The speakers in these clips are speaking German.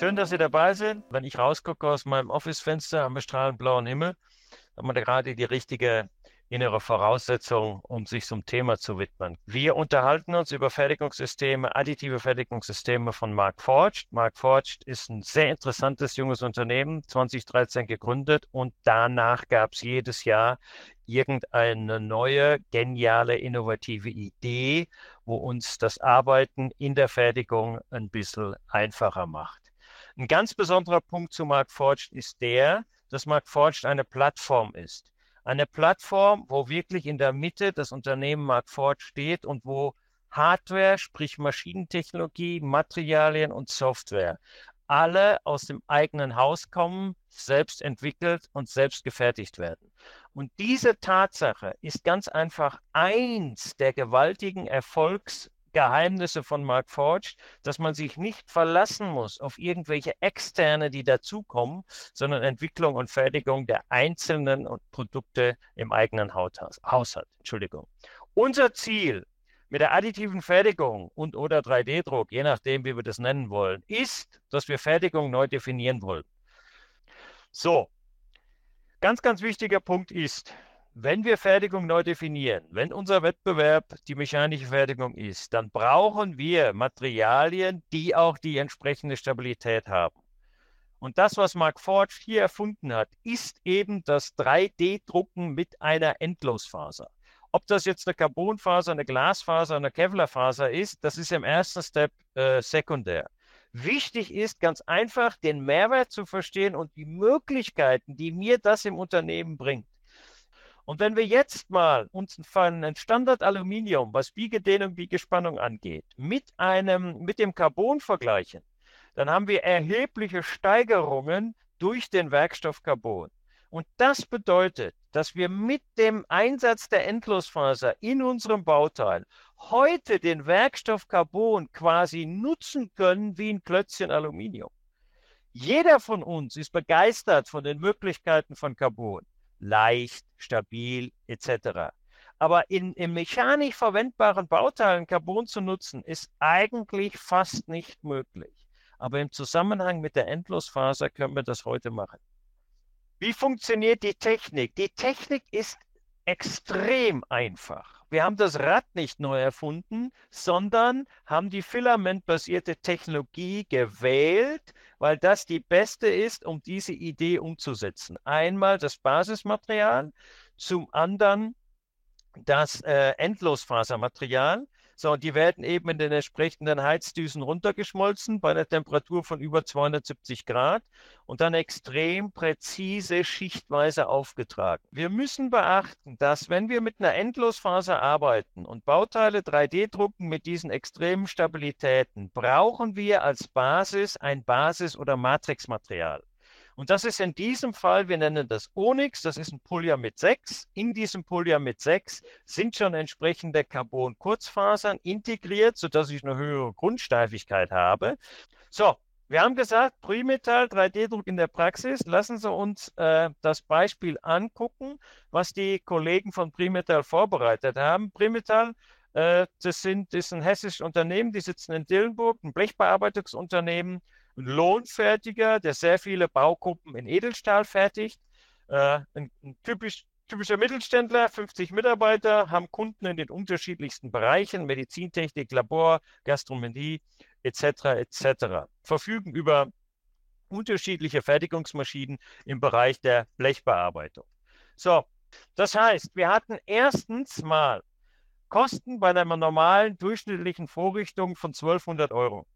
Schön, dass Sie dabei sind. Wenn ich rausgucke aus meinem Office-Fenster, haben wir strahlend blauen Himmel. Haben wir da gerade die richtige innere Voraussetzung, um sich zum Thema zu widmen. Wir unterhalten uns über Fertigungssysteme, additive Fertigungssysteme von Mark Forged. Mark Forged ist ein sehr interessantes junges Unternehmen, 2013 gegründet und danach gab es jedes Jahr irgendeine neue, geniale, innovative Idee, wo uns das Arbeiten in der Fertigung ein bisschen einfacher macht. Ein ganz besonderer Punkt zu Mark Forged ist der, dass Mark Forged eine Plattform ist. Eine Plattform, wo wirklich in der Mitte das Unternehmen Markford steht und wo Hardware, sprich Maschinentechnologie, Materialien und Software alle aus dem eigenen Haus kommen, selbst entwickelt und selbst gefertigt werden. Und diese Tatsache ist ganz einfach eins der gewaltigen Erfolgs- Geheimnisse von Mark Forge, dass man sich nicht verlassen muss auf irgendwelche Externe, die dazukommen, sondern Entwicklung und Fertigung der einzelnen Produkte im eigenen Haus hat. Entschuldigung. Unser Ziel mit der additiven Fertigung und oder 3D-Druck, je nachdem, wie wir das nennen wollen, ist, dass wir Fertigung neu definieren wollen. So, ganz, ganz wichtiger Punkt ist, wenn wir Fertigung neu definieren, wenn unser Wettbewerb die mechanische Fertigung ist, dann brauchen wir Materialien, die auch die entsprechende Stabilität haben. Und das, was Mark Forge hier erfunden hat, ist eben das 3D-Drucken mit einer Endlosfaser. Ob das jetzt eine Carbonfaser, eine Glasfaser, eine Kevlarfaser ist, das ist im ersten Step äh, sekundär. Wichtig ist ganz einfach, den Mehrwert zu verstehen und die Möglichkeiten, die mir das im Unternehmen bringt. Und wenn wir jetzt mal uns ein Standard Aluminium, was Biegedehnung, Biegespannung angeht, mit einem, mit dem Carbon vergleichen, dann haben wir erhebliche Steigerungen durch den Werkstoff Carbon. Und das bedeutet, dass wir mit dem Einsatz der Endlosfaser in unserem Bauteil heute den Werkstoff Carbon quasi nutzen können wie ein Klötzchen Aluminium. Jeder von uns ist begeistert von den Möglichkeiten von Carbon leicht, stabil etc. Aber in, in mechanisch verwendbaren Bauteilen Carbon zu nutzen, ist eigentlich fast nicht möglich. Aber im Zusammenhang mit der Endlosfaser können wir das heute machen. Wie funktioniert die Technik? Die Technik ist extrem einfach. Wir haben das Rad nicht neu erfunden, sondern haben die filamentbasierte Technologie gewählt, weil das die beste ist, um diese Idee umzusetzen. Einmal das Basismaterial, zum anderen das äh, Endlosfasermaterial. So, die werden eben in den entsprechenden Heizdüsen runtergeschmolzen bei einer Temperatur von über 270 Grad und dann extrem präzise schichtweise aufgetragen. Wir müssen beachten, dass wenn wir mit einer Endlosfaser arbeiten und Bauteile 3D drucken mit diesen extremen Stabilitäten, brauchen wir als Basis ein Basis- oder Matrixmaterial. Und das ist in diesem Fall, wir nennen das Onyx, das ist ein Polyamid 6. In diesem Polyamid 6 sind schon entsprechende Carbon-Kurzfasern integriert, sodass ich eine höhere Grundsteifigkeit habe. So, wir haben gesagt, Primetall, 3D-Druck in der Praxis. Lassen Sie uns äh, das Beispiel angucken, was die Kollegen von Primetall vorbereitet haben. Primetall, äh, das, sind, das ist ein hessisches Unternehmen, die sitzen in Dillenburg, ein Blechbearbeitungsunternehmen ein Lohnfertiger, der sehr viele Baugruppen in Edelstahl fertigt. Äh, ein, ein typisch, typischer Mittelständler, 50 Mitarbeiter, haben Kunden in den unterschiedlichsten Bereichen, Medizintechnik, Labor, Gastronomie etc. etc. Verfügen über unterschiedliche Fertigungsmaschinen im Bereich der Blechbearbeitung. So, das heißt, wir hatten erstens mal Kosten bei einer normalen durchschnittlichen Vorrichtung von 1200 Euro.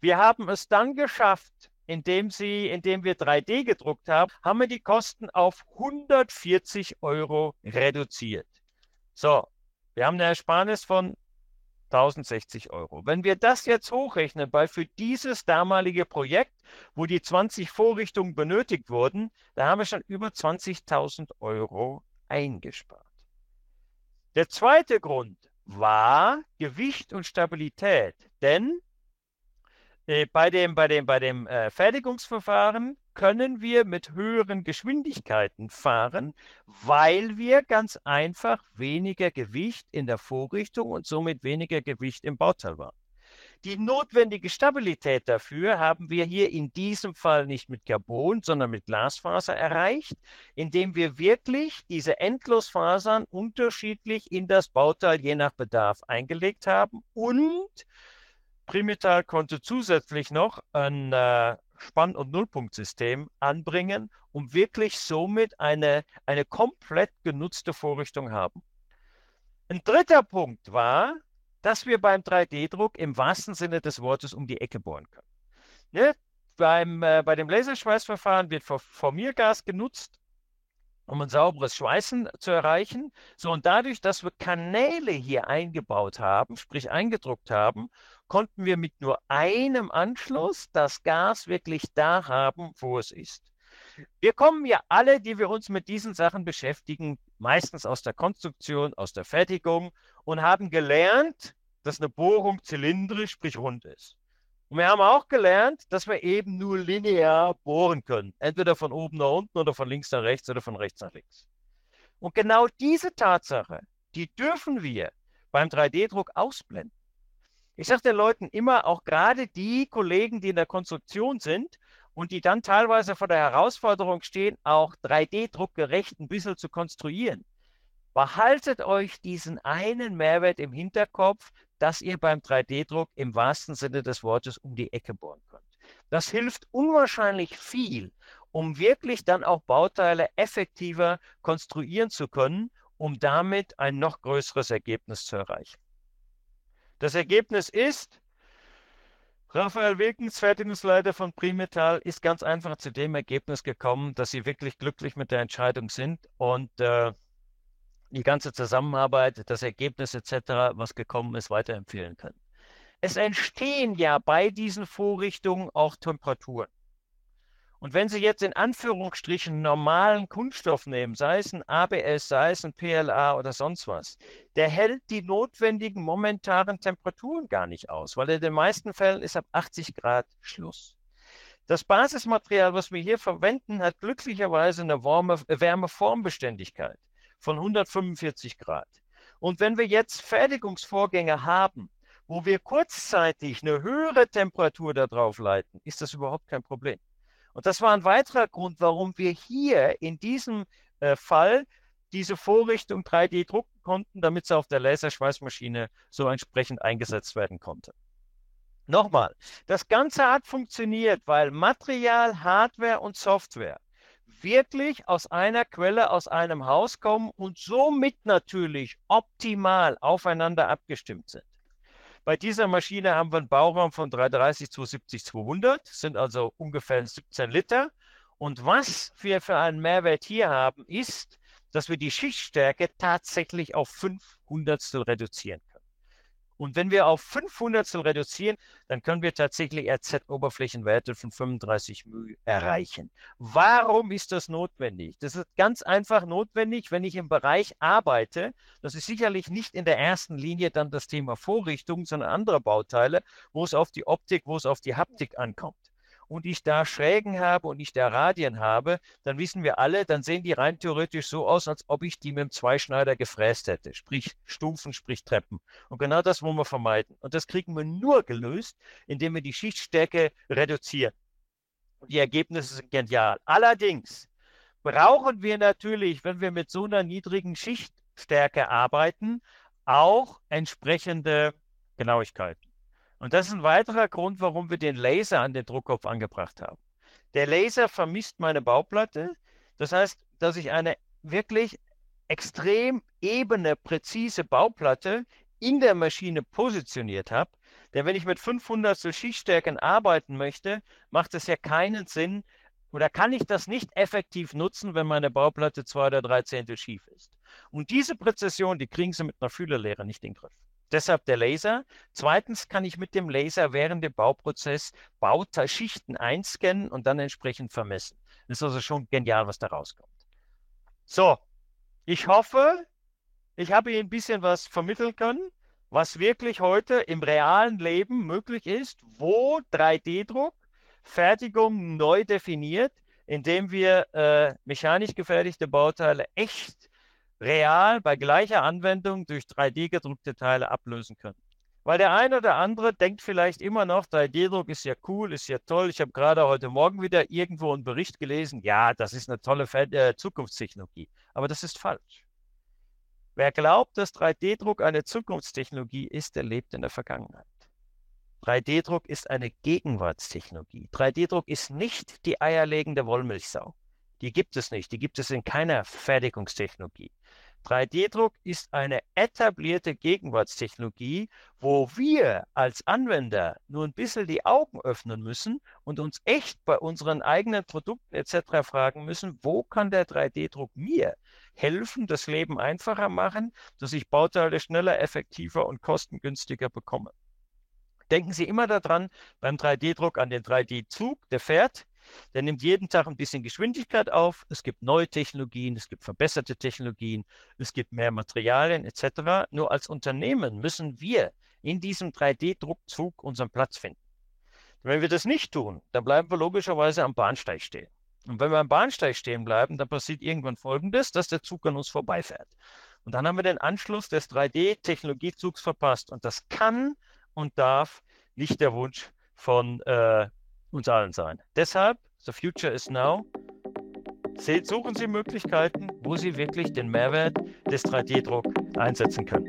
Wir haben es dann geschafft, indem, sie, indem wir 3D gedruckt haben, haben wir die Kosten auf 140 Euro reduziert. So, wir haben eine Ersparnis von 1060 Euro. Wenn wir das jetzt hochrechnen, weil für dieses damalige Projekt, wo die 20 Vorrichtungen benötigt wurden, da haben wir schon über 20.000 Euro eingespart. Der zweite Grund war Gewicht und Stabilität, denn bei dem, bei dem, bei dem äh, Fertigungsverfahren können wir mit höheren Geschwindigkeiten fahren, weil wir ganz einfach weniger Gewicht in der Vorrichtung und somit weniger Gewicht im Bauteil haben. Die notwendige Stabilität dafür haben wir hier in diesem Fall nicht mit Carbon, sondern mit Glasfaser erreicht, indem wir wirklich diese Endlosfasern unterschiedlich in das Bauteil je nach Bedarf eingelegt haben und Primital konnte zusätzlich noch ein äh, Spann- und Nullpunktsystem anbringen, um wirklich somit eine, eine komplett genutzte Vorrichtung haben. Ein dritter Punkt war, dass wir beim 3D-Druck im wahrsten Sinne des Wortes um die Ecke bohren können. Ne? Beim, äh, bei dem Laserschweißverfahren wird Formiergas genutzt, um ein sauberes Schweißen zu erreichen. So, und dadurch, dass wir Kanäle hier eingebaut haben, sprich eingedruckt haben, konnten wir mit nur einem Anschluss das Gas wirklich da haben, wo es ist. Wir kommen ja alle, die wir uns mit diesen Sachen beschäftigen, meistens aus der Konstruktion, aus der Fertigung und haben gelernt, dass eine Bohrung zylindrisch, sprich rund ist. Und wir haben auch gelernt, dass wir eben nur linear bohren können. Entweder von oben nach unten oder von links nach rechts oder von rechts nach links. Und genau diese Tatsache, die dürfen wir beim 3D-Druck ausblenden. Ich sage den Leuten immer, auch gerade die Kollegen, die in der Konstruktion sind und die dann teilweise vor der Herausforderung stehen, auch 3D-druckgerecht ein bisschen zu konstruieren. Behaltet euch diesen einen Mehrwert im Hinterkopf, dass ihr beim 3D-Druck im wahrsten Sinne des Wortes um die Ecke bohren könnt. Das hilft unwahrscheinlich viel, um wirklich dann auch Bauteile effektiver konstruieren zu können, um damit ein noch größeres Ergebnis zu erreichen. Das Ergebnis ist, Raphael Wilkens, Fertigungsleiter von Primetal, ist ganz einfach zu dem Ergebnis gekommen, dass sie wirklich glücklich mit der Entscheidung sind und äh, die ganze Zusammenarbeit, das Ergebnis etc., was gekommen ist, weiterempfehlen können. Es entstehen ja bei diesen Vorrichtungen auch Temperaturen. Und wenn Sie jetzt in Anführungsstrichen normalen Kunststoff nehmen, sei es ein ABS, sei es ein PLA oder sonst was, der hält die notwendigen momentanen Temperaturen gar nicht aus, weil in den meisten Fällen ist ab 80 Grad Schluss. Das Basismaterial, was wir hier verwenden, hat glücklicherweise eine warme, Wärmeformbeständigkeit von 145 Grad. Und wenn wir jetzt Fertigungsvorgänge haben, wo wir kurzzeitig eine höhere Temperatur darauf leiten, ist das überhaupt kein Problem. Und das war ein weiterer Grund, warum wir hier in diesem äh, Fall diese Vorrichtung 3D drucken konnten, damit sie auf der Laserschweißmaschine so entsprechend eingesetzt werden konnte. Nochmal, das Ganze hat funktioniert, weil Material, Hardware und Software wirklich aus einer Quelle, aus einem Haus kommen und somit natürlich optimal aufeinander abgestimmt sind. Bei dieser Maschine haben wir einen Bauraum von 330, 270, 200, sind also ungefähr 17 Liter. Und was wir für einen Mehrwert hier haben, ist, dass wir die Schichtstärke tatsächlich auf 500 reduzieren können. Und wenn wir auf 500 reduzieren, dann können wir tatsächlich RZ-Oberflächenwerte von 35 μ erreichen. Warum ist das notwendig? Das ist ganz einfach notwendig, wenn ich im Bereich arbeite. Das ist sicherlich nicht in der ersten Linie dann das Thema Vorrichtung, sondern andere Bauteile, wo es auf die Optik, wo es auf die Haptik ankommt und ich da Schrägen habe und ich da Radien habe, dann wissen wir alle, dann sehen die rein theoretisch so aus, als ob ich die mit dem Zweischneider gefräst hätte. Sprich Stufen, sprich Treppen. Und genau das wollen wir vermeiden. Und das kriegen wir nur gelöst, indem wir die Schichtstärke reduzieren. Und die Ergebnisse sind genial. Allerdings brauchen wir natürlich, wenn wir mit so einer niedrigen Schichtstärke arbeiten, auch entsprechende Genauigkeit. Und das ist ein weiterer Grund, warum wir den Laser an den Druckkopf angebracht haben. Der Laser vermisst meine Bauplatte. Das heißt, dass ich eine wirklich extrem ebene, präzise Bauplatte in der Maschine positioniert habe. Denn wenn ich mit 500 Schichtstärken arbeiten möchte, macht es ja keinen Sinn oder kann ich das nicht effektiv nutzen, wenn meine Bauplatte zwei oder drei Zehntel schief ist. Und diese Präzision, die kriegen Sie mit einer Fühlerlehre nicht in den Griff. Deshalb der Laser. Zweitens kann ich mit dem Laser während dem Bauprozess Bauteilschichten einscannen und dann entsprechend vermessen. Das ist also schon genial, was da rauskommt. So, ich hoffe, ich habe Ihnen ein bisschen was vermitteln können, was wirklich heute im realen Leben möglich ist, wo 3D-Druck Fertigung neu definiert, indem wir äh, mechanisch gefertigte Bauteile echt real bei gleicher Anwendung durch 3D gedruckte Teile ablösen können. Weil der eine oder andere denkt vielleicht immer noch, 3D-Druck ist ja cool, ist ja toll. Ich habe gerade heute Morgen wieder irgendwo einen Bericht gelesen. Ja, das ist eine tolle äh, Zukunftstechnologie. Aber das ist falsch. Wer glaubt, dass 3D-Druck eine Zukunftstechnologie ist, der lebt in der Vergangenheit. 3D-Druck ist eine Gegenwartstechnologie. 3D-Druck ist nicht die eierlegende Wollmilchsau. Die gibt es nicht. Die gibt es in keiner Fertigungstechnologie. 3D-Druck ist eine etablierte Gegenwartstechnologie, wo wir als Anwender nur ein bisschen die Augen öffnen müssen und uns echt bei unseren eigenen Produkten etc. fragen müssen, wo kann der 3D-Druck mir helfen, das Leben einfacher machen, dass ich Bauteile schneller, effektiver und kostengünstiger bekomme. Denken Sie immer daran beim 3D-Druck an den 3D-Zug, der fährt. Der nimmt jeden Tag ein bisschen Geschwindigkeit auf. Es gibt neue Technologien, es gibt verbesserte Technologien, es gibt mehr Materialien etc. Nur als Unternehmen müssen wir in diesem 3D-Druckzug unseren Platz finden. Wenn wir das nicht tun, dann bleiben wir logischerweise am Bahnsteig stehen. Und wenn wir am Bahnsteig stehen bleiben, dann passiert irgendwann Folgendes, dass der Zug an uns vorbeifährt. Und dann haben wir den Anschluss des 3D-Technologiezugs verpasst. Und das kann und darf nicht der Wunsch von äh, uns allen sein. Deshalb, the future is now. Suchen Sie Möglichkeiten, wo Sie wirklich den Mehrwert des 3D-Druck einsetzen können.